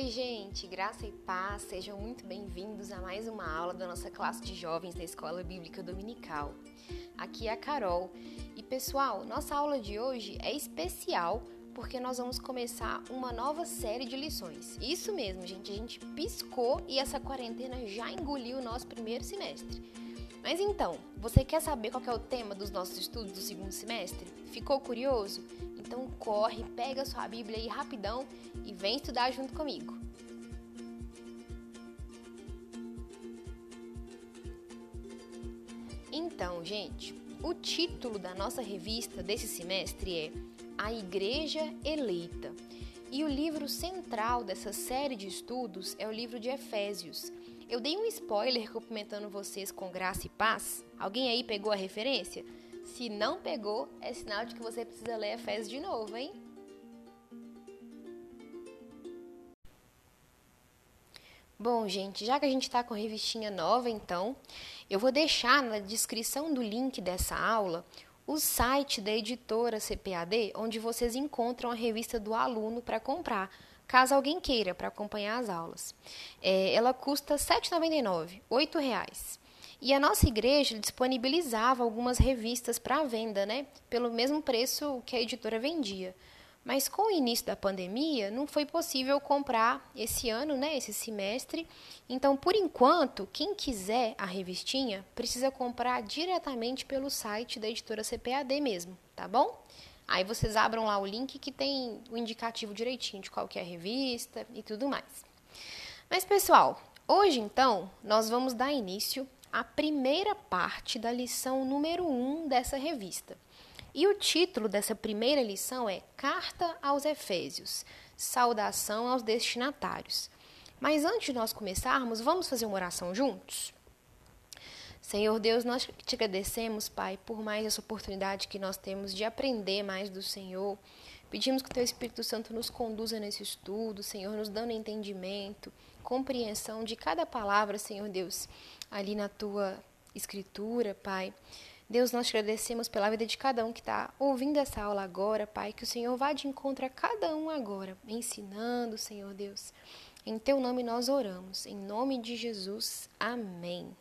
Oi, gente, graça e paz, sejam muito bem-vindos a mais uma aula da nossa classe de jovens da Escola Bíblica Dominical. Aqui é a Carol e, pessoal, nossa aula de hoje é especial porque nós vamos começar uma nova série de lições. Isso mesmo, gente, a gente piscou e essa quarentena já engoliu o nosso primeiro semestre. Mas então, você quer saber qual é o tema dos nossos estudos do segundo semestre? Ficou curioso? Então corre, pega sua Bíblia aí rapidão e vem estudar junto comigo. Então, gente, o título da nossa revista desse semestre é A Igreja Eleita. E o livro central dessa série de estudos é o livro de Efésios. Eu dei um spoiler cumprimentando vocês com graça e paz. Alguém aí pegou a referência? Se não pegou, é sinal de que você precisa ler Efésios de novo, hein? Bom, gente, já que a gente está com revistinha nova, então, eu vou deixar na descrição do link dessa aula o site da editora CPAD, onde vocês encontram a revista do aluno para comprar, caso alguém queira, para acompanhar as aulas. É, ela custa R$ 7,99, R$ 8,00. E a nossa igreja disponibilizava algumas revistas para venda, né? Pelo mesmo preço que a editora vendia. Mas com o início da pandemia, não foi possível comprar esse ano, né, esse semestre. Então, por enquanto, quem quiser a revistinha precisa comprar diretamente pelo site da editora CPAD mesmo, tá bom? Aí vocês abram lá o link que tem o indicativo direitinho de qual é a revista e tudo mais. Mas pessoal, hoje então nós vamos dar início a primeira parte da lição número 1 um dessa revista. E o título dessa primeira lição é Carta aos Efésios Saudação aos Destinatários. Mas antes de nós começarmos, vamos fazer uma oração juntos? Senhor Deus, nós te agradecemos, Pai, por mais essa oportunidade que nós temos de aprender mais do Senhor. Pedimos que o Teu Espírito Santo nos conduza nesse estudo, Senhor, nos dando entendimento, compreensão de cada palavra, Senhor Deus, ali na tua escritura, Pai. Deus, nós te agradecemos pela vida de cada um que está ouvindo essa aula agora, Pai. Que o Senhor vá de encontro a cada um agora, ensinando, Senhor Deus. Em teu nome nós oramos. Em nome de Jesus. Amém.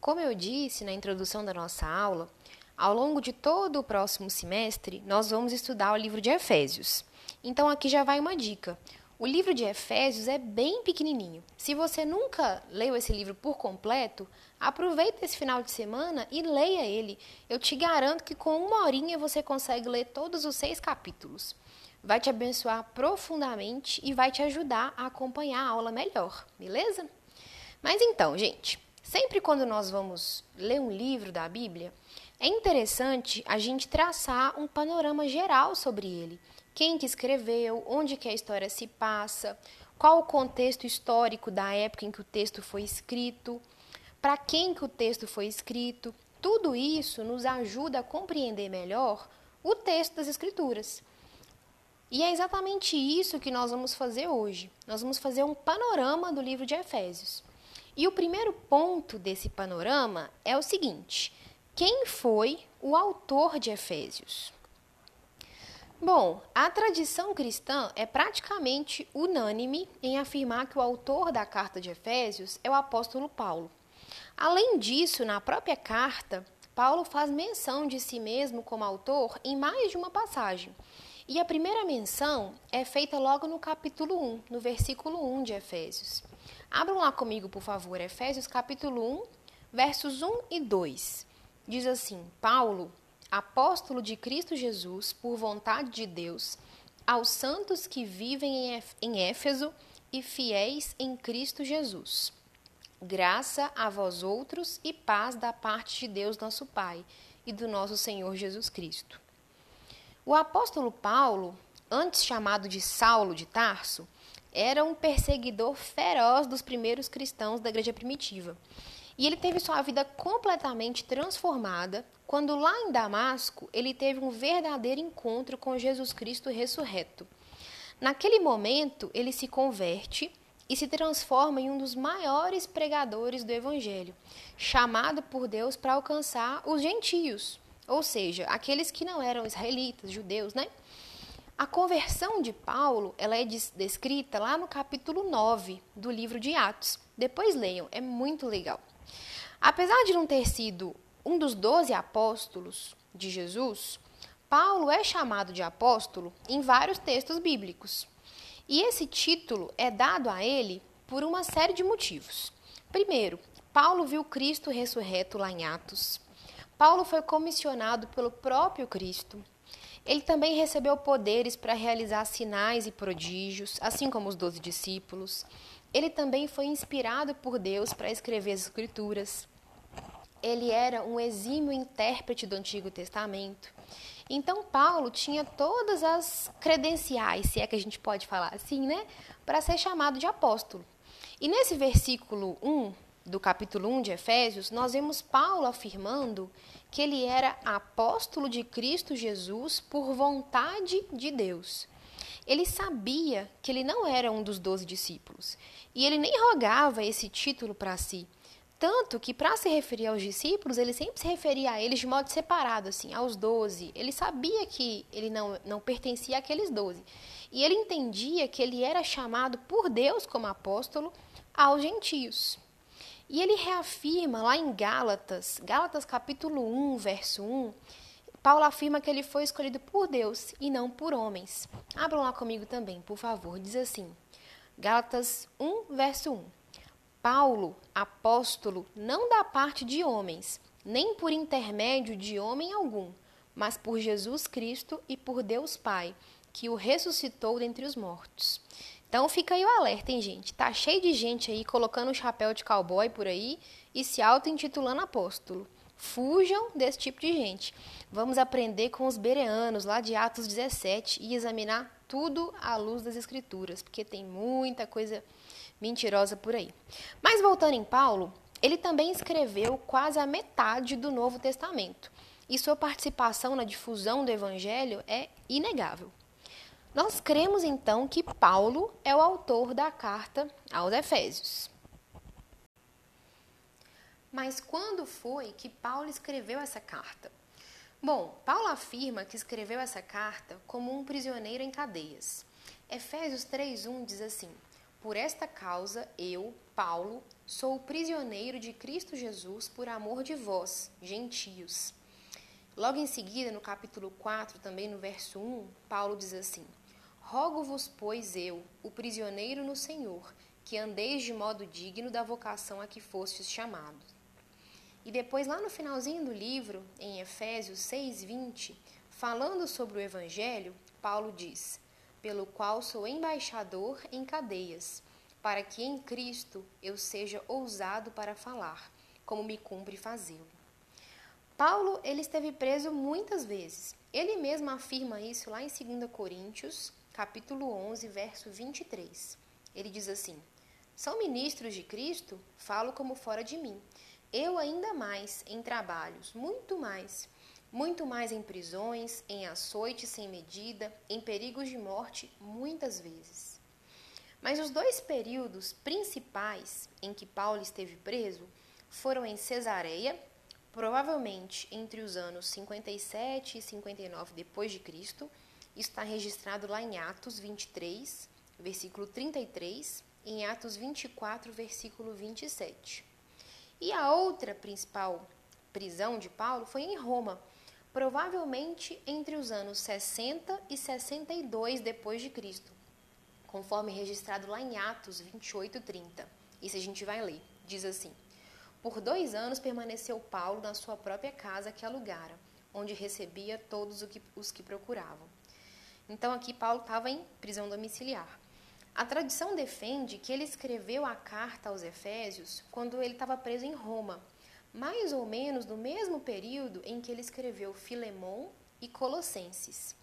Como eu disse na introdução da nossa aula, ao longo de todo o próximo semestre, nós vamos estudar o livro de Efésios. Então, aqui já vai uma dica. O livro de Efésios é bem pequenininho. Se você nunca leu esse livro por completo, aproveita esse final de semana e leia ele. Eu te garanto que com uma horinha você consegue ler todos os seis capítulos. Vai te abençoar profundamente e vai te ajudar a acompanhar a aula melhor, beleza? Mas então, gente, sempre quando nós vamos ler um livro da Bíblia, é interessante a gente traçar um panorama geral sobre ele quem que escreveu, onde que a história se passa, qual o contexto histórico da época em que o texto foi escrito, para quem que o texto foi escrito. Tudo isso nos ajuda a compreender melhor o texto das escrituras. E é exatamente isso que nós vamos fazer hoje. Nós vamos fazer um panorama do livro de Efésios. E o primeiro ponto desse panorama é o seguinte: quem foi o autor de Efésios? Bom, a tradição cristã é praticamente unânime em afirmar que o autor da carta de Efésios é o apóstolo Paulo. Além disso, na própria carta, Paulo faz menção de si mesmo como autor em mais de uma passagem. E a primeira menção é feita logo no capítulo 1, no versículo 1 de Efésios. Abram lá comigo, por favor, Efésios capítulo 1, versos 1 e 2. Diz assim: Paulo, apóstolo de Cristo Jesus, por vontade de Deus, aos santos que vivem em Éfeso e fiéis em Cristo Jesus. Graça a vós outros e paz da parte de Deus nosso Pai e do nosso Senhor Jesus Cristo. O apóstolo Paulo, antes chamado de Saulo de Tarso, era um perseguidor feroz dos primeiros cristãos da igreja primitiva. E ele teve sua vida completamente transformada quando, lá em Damasco, ele teve um verdadeiro encontro com Jesus Cristo ressurreto. Naquele momento, ele se converte e se transforma em um dos maiores pregadores do Evangelho, chamado por Deus para alcançar os gentios, ou seja, aqueles que não eram israelitas, judeus, né? A conversão de Paulo, ela é descrita lá no capítulo 9 do livro de Atos. Depois leiam, é muito legal. Apesar de não ter sido um dos doze apóstolos de Jesus, Paulo é chamado de apóstolo em vários textos bíblicos. E esse título é dado a ele por uma série de motivos. Primeiro, Paulo viu Cristo ressurreto lá em Atos. Paulo foi comissionado pelo próprio Cristo. Ele também recebeu poderes para realizar sinais e prodígios, assim como os doze discípulos. Ele também foi inspirado por Deus para escrever as Escrituras. Ele era um exímio intérprete do Antigo Testamento. Então, Paulo tinha todas as credenciais, se é que a gente pode falar assim, né, para ser chamado de apóstolo. E nesse versículo 1 do capítulo 1 de Efésios, nós vemos Paulo afirmando que ele era apóstolo de Cristo Jesus por vontade de Deus. Ele sabia que ele não era um dos doze discípulos e ele nem rogava esse título para si. Tanto que, para se referir aos discípulos, ele sempre se referia a eles de modo separado, assim, aos doze. Ele sabia que ele não, não pertencia àqueles doze. E ele entendia que ele era chamado por Deus como apóstolo aos gentios. E ele reafirma lá em Gálatas, Gálatas capítulo 1, verso 1, Paulo afirma que ele foi escolhido por Deus e não por homens. Abram lá comigo também, por favor. Diz assim, Gálatas 1, verso 1. Paulo, apóstolo, não da parte de homens, nem por intermédio de homem algum, mas por Jesus Cristo e por Deus Pai, que o ressuscitou dentre os mortos. Então fica aí o alerta, hein, gente? Tá cheio de gente aí colocando um chapéu de cowboy por aí e se auto-intitulando apóstolo. Fujam desse tipo de gente. Vamos aprender com os bereanos lá de Atos 17 e examinar tudo à luz das escrituras, porque tem muita coisa mentirosa por aí. Mas voltando em Paulo, ele também escreveu quase a metade do Novo Testamento, e sua participação na difusão do Evangelho é inegável. Nós cremos então que Paulo é o autor da carta aos Efésios. Mas quando foi que Paulo escreveu essa carta? Bom, Paulo afirma que escreveu essa carta como um prisioneiro em cadeias. Efésios 3:1 diz assim: por esta causa, eu, Paulo, sou prisioneiro de Cristo Jesus por amor de vós, gentios. Logo em seguida, no capítulo 4, também no verso 1, Paulo diz assim: Rogo-vos, pois eu, o prisioneiro no Senhor, que andeis de modo digno da vocação a que fostes chamados. E depois, lá no finalzinho do livro, em Efésios 6:20, falando sobre o Evangelho, Paulo diz: pelo qual sou embaixador em cadeias, para que em Cristo eu seja ousado para falar, como me cumpre fazê-lo. Paulo, ele esteve preso muitas vezes. Ele mesmo afirma isso lá em 2 Coríntios, capítulo 11, verso 23. Ele diz assim: São ministros de Cristo? Falo como fora de mim. Eu ainda mais em trabalhos, muito mais muito mais em prisões, em açoites sem medida, em perigos de morte, muitas vezes. Mas os dois períodos principais em que Paulo esteve preso foram em Cesareia, provavelmente entre os anos 57 e 59 depois de Cristo. Está registrado lá em Atos 23, versículo 33, e em Atos 24, versículo 27. E a outra principal prisão de Paulo foi em Roma, provavelmente entre os anos 60 e 62 depois de Cristo, conforme registrado lá em Atos 28:30. Isso a gente vai ler. Diz assim: Por dois anos permaneceu Paulo na sua própria casa que alugara, onde recebia todos os que procuravam. Então aqui Paulo estava em prisão domiciliar. A tradição defende que ele escreveu a carta aos Efésios quando ele estava preso em Roma, mais ou menos no mesmo período em que ele escreveu Filemon e Colossenses.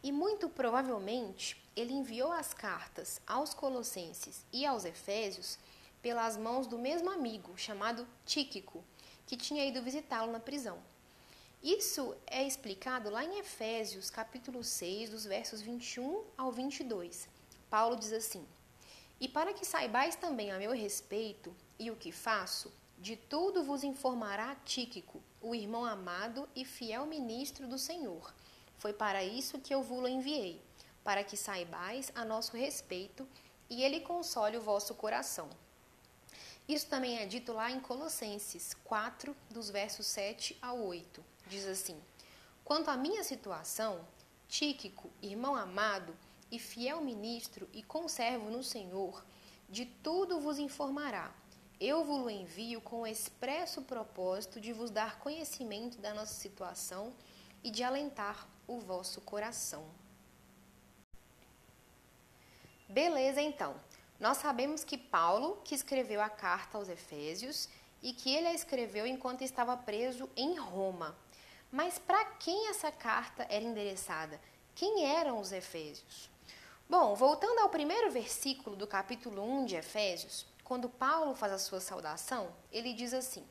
E muito provavelmente ele enviou as cartas aos Colossenses e aos Efésios pelas mãos do mesmo amigo, chamado Tíquico, que tinha ido visitá-lo na prisão. Isso é explicado lá em Efésios, capítulo 6, dos versos 21 ao 22. Paulo diz assim: E para que saibais também a meu respeito e o que faço, de tudo vos informará Tíquico, o irmão amado e fiel ministro do Senhor. Foi para isso que eu vos enviei, para que saibais a nosso respeito e ele console o vosso coração. Isso também é dito lá em Colossenses 4, dos versos 7 ao 8. Diz assim: Quanto à minha situação, Tíquico, irmão amado e fiel ministro e conservo no Senhor, de tudo vos informará. Eu vos envio com o expresso propósito de vos dar conhecimento da nossa situação e de alentar o vosso coração. Beleza, então. Nós sabemos que Paulo que escreveu a carta aos Efésios e que ele a escreveu enquanto estava preso em Roma. Mas para quem essa carta era endereçada? Quem eram os Efésios? Bom, voltando ao primeiro versículo do capítulo 1 de Efésios, quando Paulo faz a sua saudação, ele diz assim: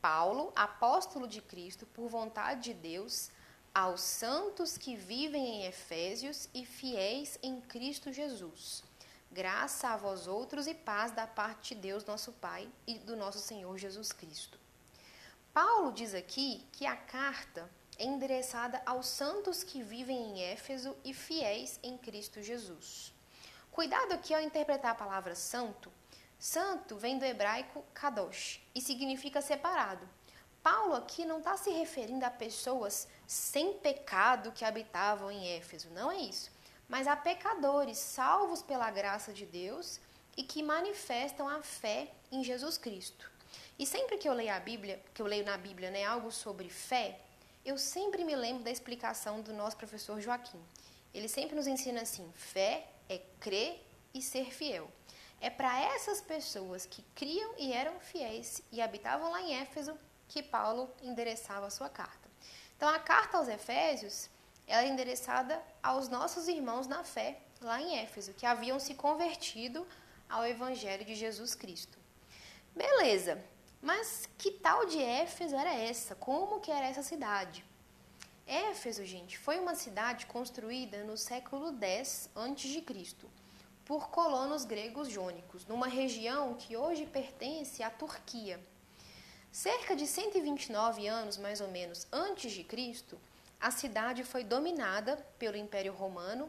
Paulo, apóstolo de Cristo, por vontade de Deus, aos santos que vivem em Efésios e fiéis em Cristo Jesus. Graça a vós outros e paz da parte de Deus, nosso Pai, e do nosso Senhor Jesus Cristo. Paulo diz aqui que a carta é endereçada aos santos que vivem em Éfeso e fiéis em Cristo Jesus. Cuidado aqui ao interpretar a palavra santo. Santo vem do hebraico kadosh e significa separado. Paulo aqui não está se referindo a pessoas sem pecado que habitavam em Éfeso, não é isso. Mas a pecadores salvos pela graça de Deus e que manifestam a fé em Jesus Cristo. E sempre que eu leio a Bíblia, que eu leio na Bíblia, né, algo sobre fé, eu sempre me lembro da explicação do nosso professor Joaquim. Ele sempre nos ensina assim: fé é crer e ser fiel. É para essas pessoas que criam e eram fiéis e habitavam lá em Éfeso que Paulo endereçava a sua carta. Então, a carta aos Efésios ela é endereçada aos nossos irmãos na fé lá em Éfeso, que haviam se convertido ao Evangelho de Jesus Cristo. Beleza, mas que tal de Éfeso era essa? Como que era essa cidade? Éfeso, gente, foi uma cidade construída no século X a.C. por colonos gregos jônicos, numa região que hoje pertence à Turquia. Cerca de 129 anos, mais ou menos, antes de Cristo, a cidade foi dominada pelo Império Romano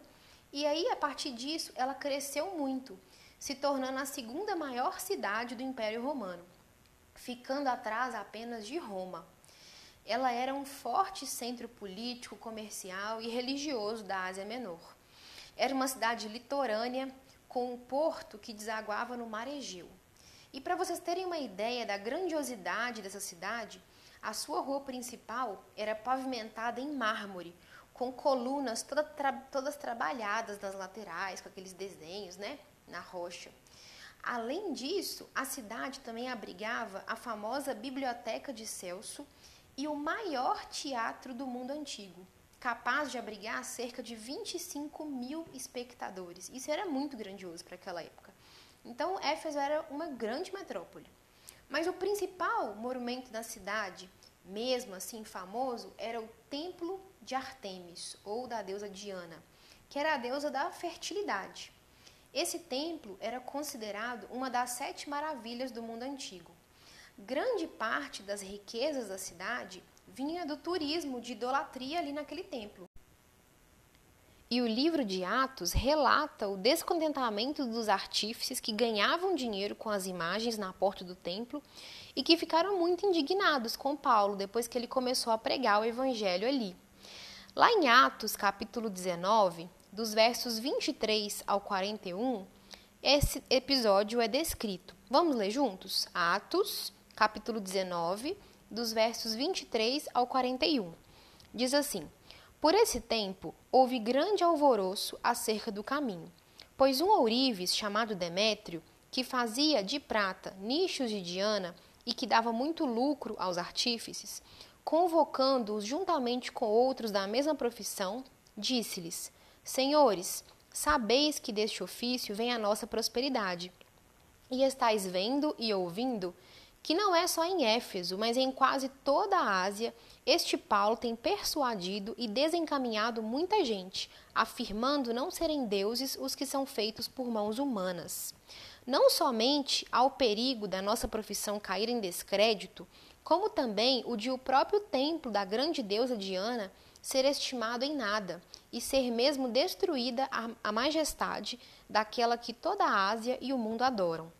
e aí, a partir disso, ela cresceu muito, se tornando a segunda maior cidade do Império Romano ficando atrás apenas de Roma. Ela era um forte centro político, comercial e religioso da Ásia Menor. Era uma cidade litorânea com um porto que desaguava no mar Egeu. E para vocês terem uma ideia da grandiosidade dessa cidade, a sua rua principal era pavimentada em mármore, com colunas toda tra todas trabalhadas nas laterais, com aqueles desenhos né, na rocha. Além disso, a cidade também abrigava a famosa Biblioteca de Celso e o maior teatro do mundo antigo, capaz de abrigar cerca de 25 mil espectadores. Isso era muito grandioso para aquela época. Então, Éfeso era uma grande metrópole. Mas o principal monumento da cidade, mesmo assim famoso, era o Templo de Artemis, ou da deusa Diana, que era a deusa da fertilidade. Esse templo era considerado uma das sete maravilhas do mundo antigo. Grande parte das riquezas da cidade vinha do turismo de idolatria ali naquele templo. E o livro de Atos relata o descontentamento dos artífices que ganhavam dinheiro com as imagens na porta do templo e que ficaram muito indignados com Paulo depois que ele começou a pregar o evangelho ali. Lá em Atos, capítulo 19, dos versos 23 ao 41, esse episódio é descrito. Vamos ler juntos? Atos, capítulo 19, dos versos 23 ao 41. Diz assim: Por esse tempo houve grande alvoroço acerca do caminho, pois um ourives chamado Demétrio, que fazia de prata nichos de Diana e que dava muito lucro aos artífices, convocando-os juntamente com outros da mesma profissão, disse-lhes: Senhores, sabeis que deste ofício vem a nossa prosperidade. E estáis vendo e ouvindo que não é só em Éfeso, mas em quase toda a Ásia, este Paulo tem persuadido e desencaminhado muita gente, afirmando não serem deuses os que são feitos por mãos humanas. Não somente há o perigo da nossa profissão cair em descrédito, como também o de o próprio templo da grande deusa Diana ser estimado em nada e ser mesmo destruída a majestade daquela que toda a Ásia e o mundo adoram.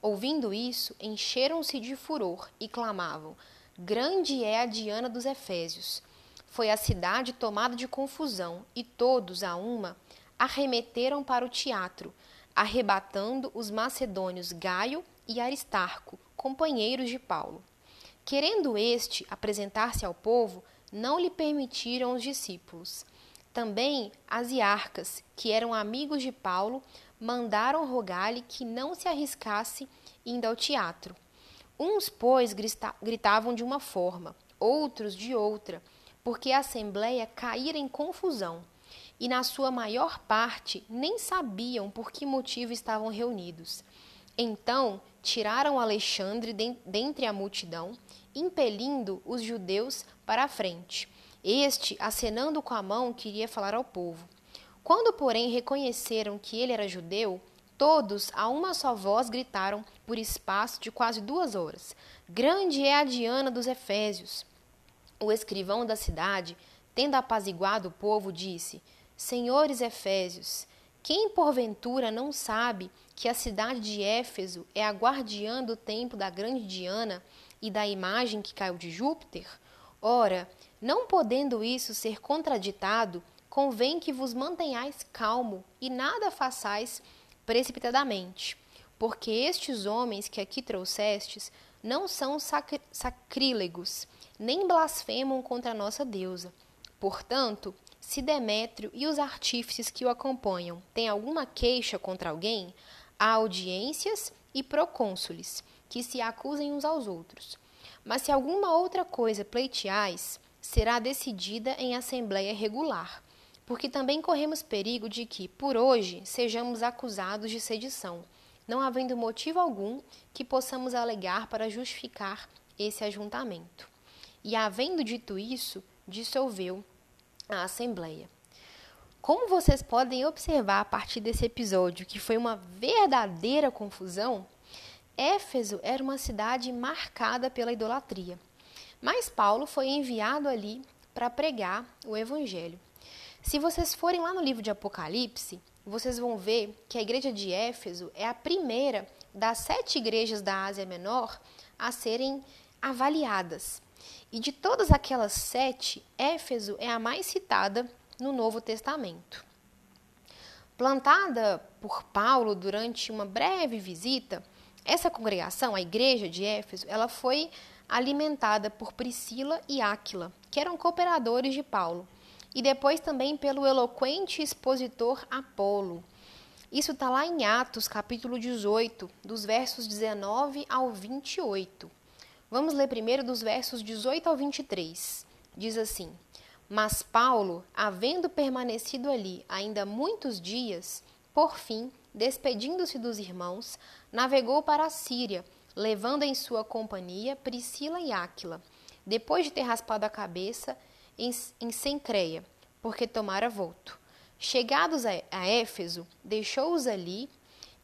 Ouvindo isso, encheram-se de furor e clamavam: Grande é a Diana dos Efésios. Foi a cidade tomada de confusão, e todos, a uma, arremeteram para o teatro, arrebatando os macedônios Gaio e Aristarco, companheiros de Paulo. Querendo este apresentar-se ao povo, não lhe permitiram os discípulos. Também as iarcas, que eram amigos de Paulo, mandaram rogar-lhe que não se arriscasse indo ao teatro. Uns, pois, gritavam de uma forma, outros de outra, porque a assembleia caíra em confusão, e na sua maior parte nem sabiam por que motivo estavam reunidos. Então tiraram Alexandre dentre a multidão, impelindo os judeus para a frente. Este, acenando com a mão, queria falar ao povo. Quando, porém, reconheceram que ele era judeu, todos, a uma só voz, gritaram por espaço de quase duas horas: Grande é a Diana dos Efésios! O escrivão da cidade, tendo apaziguado o povo, disse: Senhores Efésios, quem porventura não sabe que a cidade de Éfeso é a guardiã do templo da grande Diana e da imagem que caiu de Júpiter? Ora, não podendo isso ser contraditado, convém que vos mantenhais calmo e nada façais precipitadamente, porque estes homens que aqui trouxestes não são sacr sacrílegos, nem blasfemam contra a nossa deusa. Portanto, se Demétrio e os artífices que o acompanham têm alguma queixa contra alguém, há audiências e procônsules que se acusem uns aos outros. Mas se alguma outra coisa pleiteais, será decidida em assembleia regular, porque também corremos perigo de que, por hoje, sejamos acusados de sedição, não havendo motivo algum que possamos alegar para justificar esse ajuntamento. E, havendo dito isso, dissolveu a Assembleia. Como vocês podem observar a partir desse episódio, que foi uma verdadeira confusão, Éfeso era uma cidade marcada pela idolatria. Mas Paulo foi enviado ali para pregar o evangelho. Se vocês forem lá no livro de Apocalipse, vocês vão ver que a igreja de Éfeso é a primeira das sete igrejas da Ásia Menor a serem avaliadas. E de todas aquelas sete, Éfeso é a mais citada no Novo Testamento. Plantada por Paulo durante uma breve visita, essa congregação, a igreja de Éfeso, ela foi alimentada por Priscila e Áquila, que eram cooperadores de Paulo, e depois também pelo eloquente expositor Apolo. Isso está lá em Atos, capítulo 18, dos versos 19 ao 28. Vamos ler primeiro dos versos 18 ao 23. Diz assim: Mas Paulo, havendo permanecido ali ainda muitos dias, por fim, despedindo-se dos irmãos, navegou para a Síria, levando em sua companhia Priscila e Áquila, depois de ter raspado a cabeça em, em Sencreia, porque tomara volto. Chegados a, a Éfeso, deixou-os ali.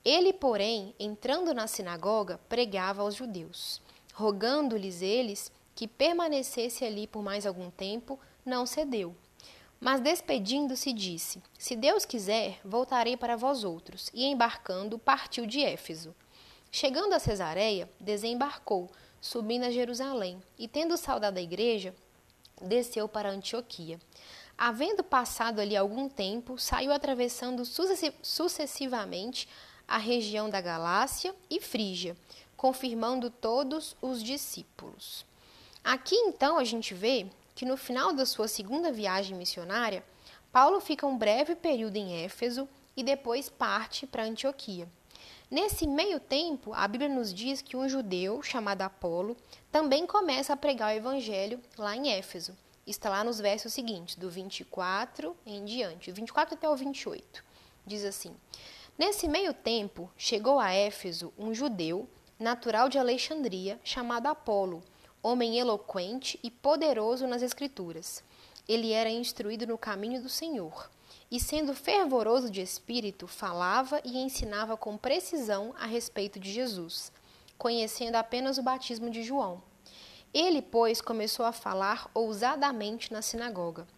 Ele, porém, entrando na sinagoga, pregava aos judeus rogando-lhes eles que permanecesse ali por mais algum tempo, não cedeu. Mas despedindo-se, disse: Se Deus quiser, voltarei para vós outros. E embarcando, partiu de Éfeso. Chegando a Cesareia, desembarcou, subindo a Jerusalém, e tendo saudado a igreja, desceu para Antioquia. Havendo passado ali algum tempo, saiu atravessando sucessivamente a região da Galácia e Frígia, confirmando todos os discípulos. Aqui então a gente vê que no final da sua segunda viagem missionária, Paulo fica um breve período em Éfeso e depois parte para Antioquia. Nesse meio tempo, a Bíblia nos diz que um judeu chamado Apolo também começa a pregar o evangelho lá em Éfeso. Está lá nos versos seguintes, do 24 em diante, do 24 até o 28. Diz assim: Nesse meio tempo, chegou a Éfeso um judeu natural de Alexandria, chamado Apolo, homem eloquente e poderoso nas Escrituras. Ele era instruído no caminho do Senhor, e sendo fervoroso de espírito, falava e ensinava com precisão a respeito de Jesus, conhecendo apenas o batismo de João. Ele, pois, começou a falar ousadamente na sinagoga.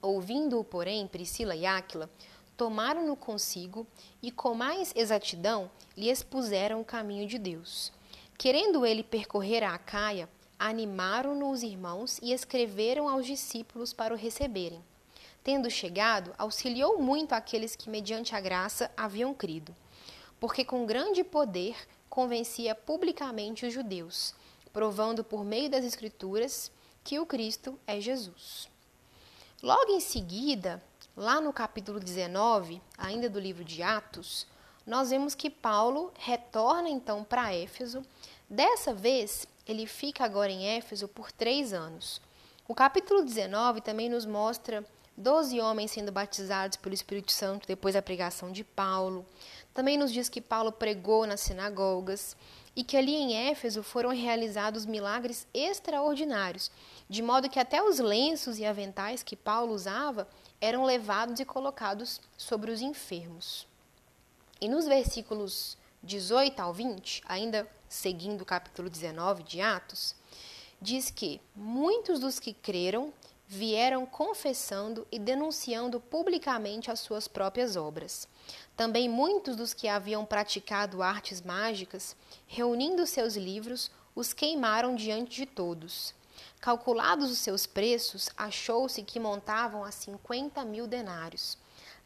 Ouvindo-o, porém, Priscila e Áquila, tomaram-no consigo e, com mais exatidão, lhe expuseram o caminho de Deus. Querendo ele percorrer a Acaia, animaram-no os irmãos e escreveram aos discípulos para o receberem. Tendo chegado, auxiliou muito aqueles que, mediante a graça, haviam crido, porque com grande poder convencia publicamente os judeus, provando por meio das Escrituras que o Cristo é Jesus. Logo em seguida, lá no capítulo 19, ainda do livro de Atos, nós vemos que Paulo retorna então para Éfeso. Dessa vez, ele fica agora em Éfeso por três anos. O capítulo 19 também nos mostra doze homens sendo batizados pelo Espírito Santo depois da pregação de Paulo. Também nos diz que Paulo pregou nas sinagogas e que ali em Éfeso foram realizados milagres extraordinários, de modo que até os lenços e aventais que Paulo usava eram levados e colocados sobre os enfermos. E nos versículos 18 ao 20, ainda seguindo o capítulo 19 de Atos, diz que muitos dos que creram vieram confessando e denunciando publicamente as suas próprias obras. Também muitos dos que haviam praticado artes mágicas, reunindo seus livros, os queimaram diante de todos. Calculados os seus preços, achou-se que montavam a cinquenta mil denários.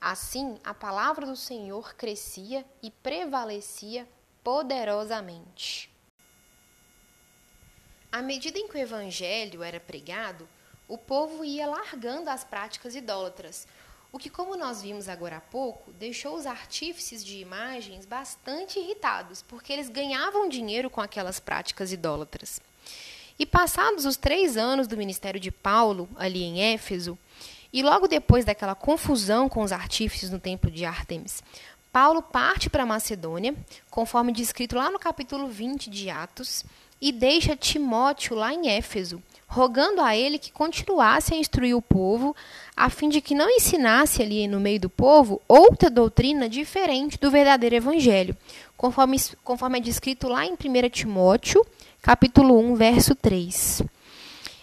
Assim, a palavra do Senhor crescia e prevalecia poderosamente. À medida em que o evangelho era pregado, o povo ia largando as práticas idólatras, o que, como nós vimos agora há pouco, deixou os artífices de imagens bastante irritados, porque eles ganhavam dinheiro com aquelas práticas idólatras. E passados os três anos do ministério de Paulo, ali em Éfeso, e logo depois daquela confusão com os artífices no templo de Ártemis, Paulo parte para Macedônia, conforme descrito lá no capítulo 20 de Atos, e deixa Timóteo lá em Éfeso, rogando a ele que continuasse a instruir o povo, a fim de que não ensinasse ali no meio do povo outra doutrina diferente do verdadeiro evangelho, conforme, conforme é descrito lá em 1 Timóteo, capítulo 1, verso 3.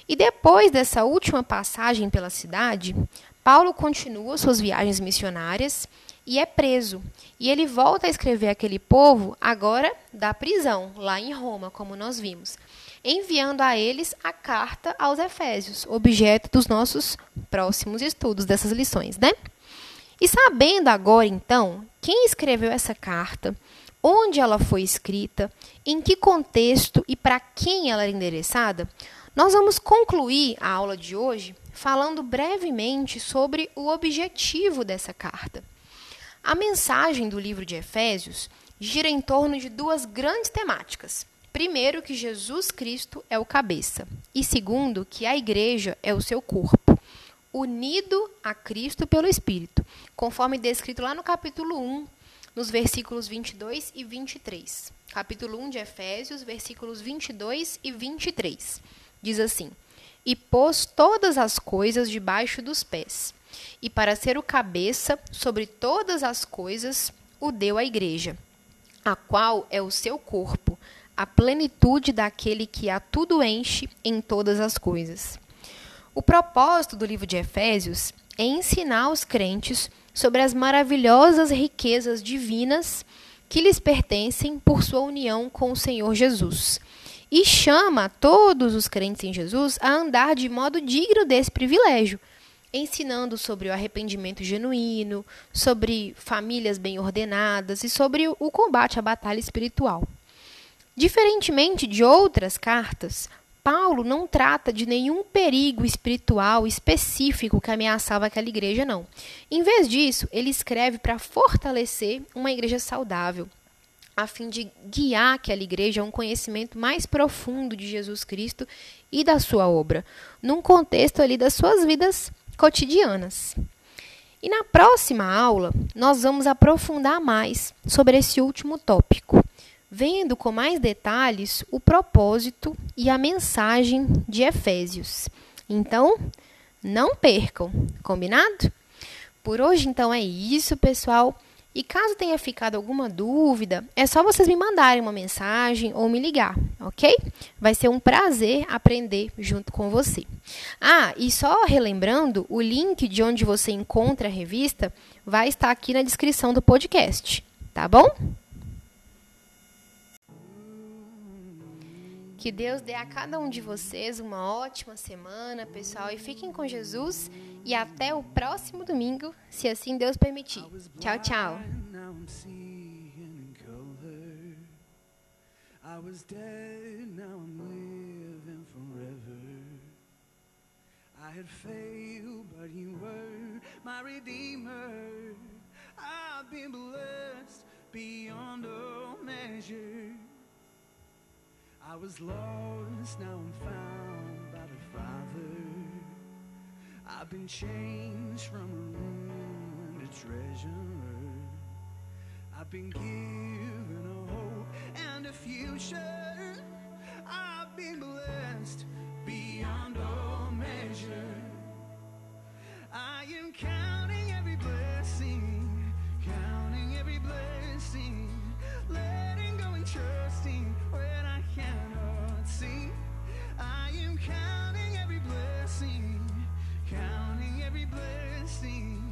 E depois dessa última passagem pela cidade, Paulo continua suas viagens missionárias e é preso. E ele volta a escrever aquele povo agora da prisão, lá em Roma, como nós vimos, enviando a eles a carta aos Efésios, objeto dos nossos próximos estudos dessas lições, né? E sabendo agora então quem escreveu essa carta, onde ela foi escrita, em que contexto e para quem ela era endereçada, nós vamos concluir a aula de hoje falando brevemente sobre o objetivo dessa carta. A mensagem do livro de Efésios gira em torno de duas grandes temáticas. Primeiro, que Jesus Cristo é o cabeça, e segundo, que a igreja é o seu corpo, unido a Cristo pelo Espírito, conforme descrito lá no capítulo 1, nos versículos 22 e 23. Capítulo 1 de Efésios, versículos 22 e 23. Diz assim: E pôs todas as coisas debaixo dos pés e para ser o cabeça sobre todas as coisas, o deu à igreja, a qual é o seu corpo, a plenitude daquele que a tudo enche em todas as coisas. O propósito do livro de Efésios é ensinar os crentes sobre as maravilhosas riquezas divinas que lhes pertencem por sua união com o Senhor Jesus. E chama todos os crentes em Jesus a andar de modo digno desse privilégio, ensinando sobre o arrependimento genuíno, sobre famílias bem ordenadas e sobre o combate à batalha espiritual. Diferentemente de outras cartas, Paulo não trata de nenhum perigo espiritual específico que ameaçava aquela igreja, não. Em vez disso, ele escreve para fortalecer uma igreja saudável, a fim de guiar aquela igreja a um conhecimento mais profundo de Jesus Cristo e da sua obra, num contexto ali das suas vidas cotidianas. E na próxima aula, nós vamos aprofundar mais sobre esse último tópico, vendo com mais detalhes o propósito e a mensagem de Efésios. Então, não percam, combinado? Por hoje, então, é isso, pessoal. E caso tenha ficado alguma dúvida, é só vocês me mandarem uma mensagem ou me ligar, ok? Vai ser um prazer aprender junto com você. Ah, e só relembrando, o link de onde você encontra a revista vai estar aqui na descrição do podcast, tá bom? Que Deus dê a cada um de vocês uma ótima semana, pessoal, e fiquem com Jesus e até o próximo domingo, se assim Deus permitir. Tchau, tchau. I had failed, but you were my redeemer. I've been blessed beyond all measure. I was lost, now I'm found by the Father. I've been changed from a ruin to treasure. I've been given a hope and a future. I've been blessed beyond all measure. I am counting every blessing, counting every blessing, letting go and trusting when I cannot see. I am counting every blessing, counting every blessing.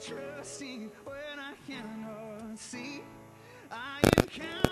Trusting when I cannot see. I am counting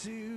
to